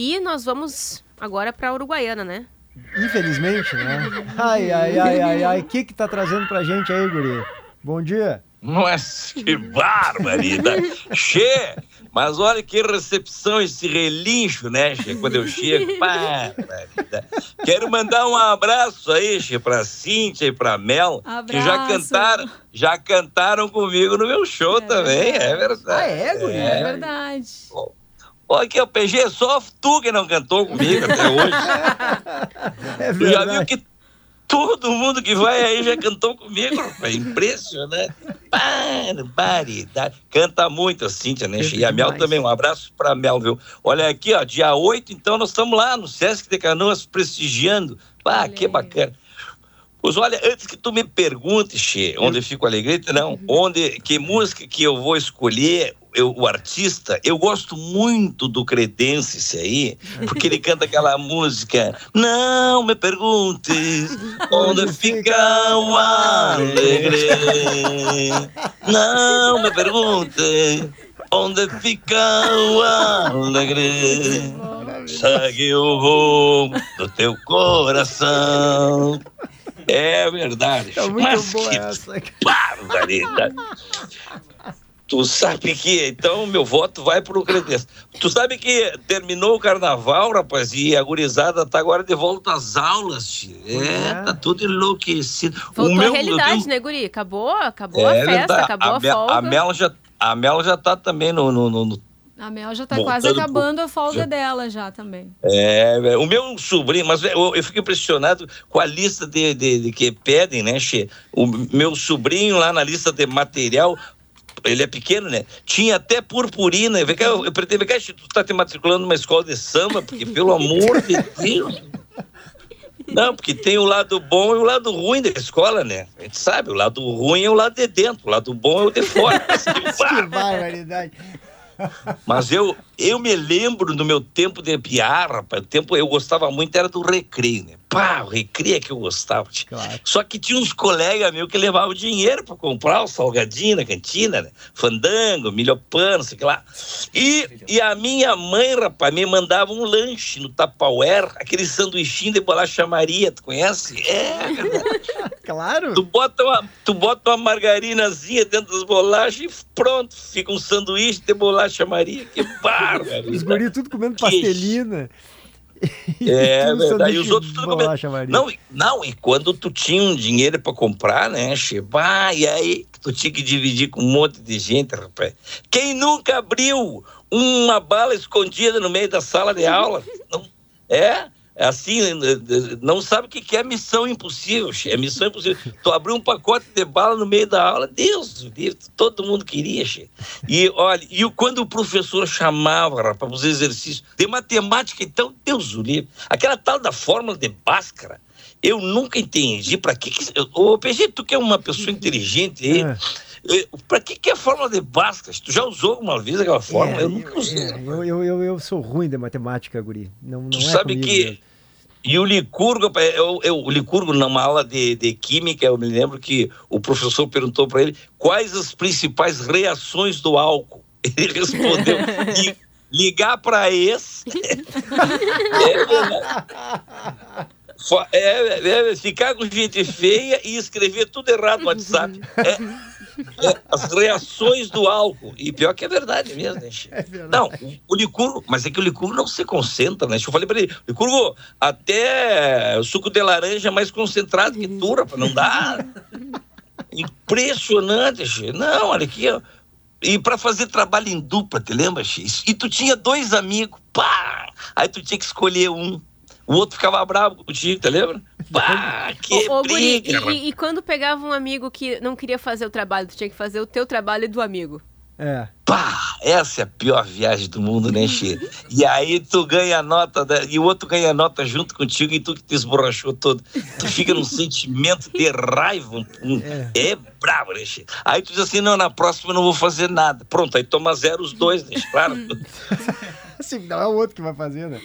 E nós vamos agora para Uruguaiana, né? Infelizmente, né? Ai, ai, ai, ai, ai. O que que tá trazendo pra gente aí, guri? Bom dia. Mas que barbaridade! Che! Mas olha que recepção esse relincho, né, Che? Quando eu chego, barbaridade. Quero mandar um abraço aí, Che, pra Cíntia e pra Mel, que já Abraço. cantaram, já cantaram comigo no meu show É também, é verdade. Ah, é, guri? É verdade. Olha aqui, o PG, só tu que não cantou comigo até hoje. É Tu já viu verdade. que todo mundo que vai aí já cantou comigo, rapaz. Impressionante. Barbaridade. Canta muito a Cíntia, né? Canta E a Mel também. Um abraço pra Mel, viu? Olha aqui, ó, dia 8, então nós estamos lá no Sesc de Canoas prestigiando. Ah, Olha que bacana. Pois olha, antes que tu me perguntes, Che, onde eu fico alegrete, não, onde, que música que eu vou escolher, eu, o artista, eu gosto muito do Credense aí, porque ele canta aquela música, não me perguntes onde fica o alegre, não me perguntes onde fica o alegre, segue o rumo do teu coração. É verdade. Tá muito Mas boa que essa. barbaridade. Tu sabe que, então, meu voto vai pro Credense. Tu sabe que terminou o carnaval, rapaz, e a gurizada tá agora de volta às aulas, tio. É, é. tá tudo enlouquecido. Voltou o meu, a realidade, tenho- né, Guri? Acabou, acabou É a festa, verdade. acabou a, Mel- folga. A Mel já, a Mel já tá também no, no- no- no A Mel já tá Voltando quase acabando a folga já- dela já também. É, o meu sobrinho, mas eu, eu fico impressionado com a lista de, de, de que pedem, né, Che? O meu sobrinho lá na lista de material, ele é pequeno, né? Tinha até purpurina. Vem cá, Eu, eu pretendo, Che, tu tá te matriculando numa escola de samba, porque, pelo amor de Deus. Não, porque tem o lado bom e o lado ruim da escola, né? A gente sabe, o lado ruim é o lado de dentro, o lado bom é o de fora. Que barbaridade. Mas eu, eu me lembro do meu tempo de piar, rapaz. O tempo eu gostava muito era do recreio, né? Pá, o recreio é que eu gostava. Claro. Só que tinha uns colegas meus que levavam dinheiro para comprar o salgadinho na cantina, né? Fandango, milho-pano, sei lá. E, e a minha mãe, rapaz, me mandava um lanche no Tupperware, aquele sanduichinho de bolacha Maria, tu conhece? É, Claro. Tu bota, uma, tu bota uma margarinazinha dentro das bolachas e pronto, fica um sanduíche de bolacha Maria. Que Os bárbaro! guri tudo comendo pastelina. É verdade. E os outros tudo comendo. bolacha, Maria. Não, e- não, e quando tu tinha um dinheiro pra comprar, né, che? Bah, e aí tu tinha que dividir com um monte de gente, rapaz. Quem nunca abriu uma bala escondida no meio da sala de aula? Não, é? É assim, eh, eh, não sabe o que é missão impossível. É missão impossível. Tu abriu um pacote de bala no meio da aula, Deus, todo mundo queria, che. E olha, e quando o professor chamava, rapaz, os exercícios de matemática, então, Deus o livre. Aquela tal da fórmula de Bhaskara, eu nunca entendi para que, que Ô, PG, tu que é uma pessoa inteligente aí, É. eh, pra que que é a fórmula de Bhaskara? Tu já usou alguma vez aquela fórmula? É, eu nunca usei. é, eu, eu, eu, sou ruim de matemática, guri. Não, não Tu é sabe que mesmo. E o Licurgo, eu, eu, o Licurgo, numa aula de, de química, eu me lembro que o professor perguntou para ele quais as principais reações do álcool. Ele respondeu: "Li- ligar para ex. é. Fa- é, é, ficar com gente feia e escrever tudo errado no WhatsApp. É, é, as reações do álcool. E pior que é verdade mesmo, né? Chico? É verdade. Não, o- o licurgo, mas é que o licurgo não se concentra, né? Eu falei pra ele, licurgo, até o suco de laranja é mais concentrado que tu, rapaz, não dá. Impressionante, che. Não, olha aqui, ó. E pra fazer trabalho em dupla, te lembra, che? E tu tinha dois amigos, pá! Aí tu tinha que escolher um. O outro ficava bravo contigo, te lembra? Pá, que Ô, ô, Guri, e, e- e quando pegava um amigo que não queria fazer o trabalho, tu tinha que fazer o teu trabalho e do amigo. É. Pá, essa é a pior viagem do mundo, né, Che? E aí tu ganha a nota, da- e o outro ganha a nota junto contigo e tu que te esborrachou todo. Tu fica num sentimento de raiva. um- um- é. bravo, né, Che? Aí tu diz assim, não, na próxima eu não vou fazer nada. Pronto, aí toma zero os dois, né? Claro. Assim, não é o outro que vai fazer, né?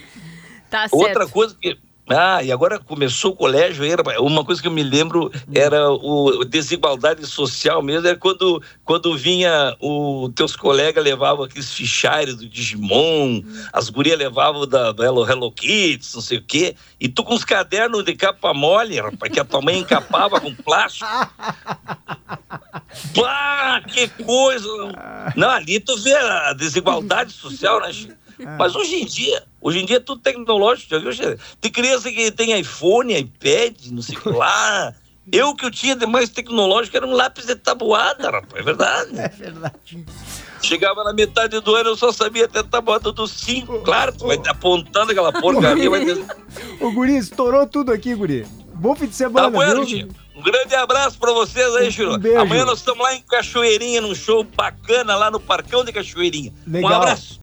Tá certo. Outra coisa que Ah, e agora começou o colégio, era uma coisa que eu me lembro era o desigualdade social mesmo, era quando, quando vinha o teus colegas levavam aqueles fichários do Digimon, as gurias levavam da, da Hello, Hello Kids, não sei o quê, e tu com os cadernos de capa mole, rapaz, que a tua mãe encapava com plástico. Pá, que coisa! Não, ali tu vê a desigualdade social, né, Chico? Mas hoje em dia, hoje em dia é tudo tecnológico, já viu? Tem criança que tem iPhone, iPad, não sei o que lá. Eu que eu tinha de mais tecnológico era um lápis de tabuada, rapaz, é verdade. É verdade. Chegava na metade do ano, eu só sabia até a tabuada dos cinco. Claro, tu vai apontando aquela porcaria, vai ter... Ô, Guri, estourou tudo aqui, Guri. Bom fim de Tá semana, bueno, viu? Chico? Um grande abraço pra vocês aí, Chico. Um. Amanhã nós estamos lá em Cachoeirinha, num show bacana lá no Parcão de Cachoeirinha. Legal. Um abraço.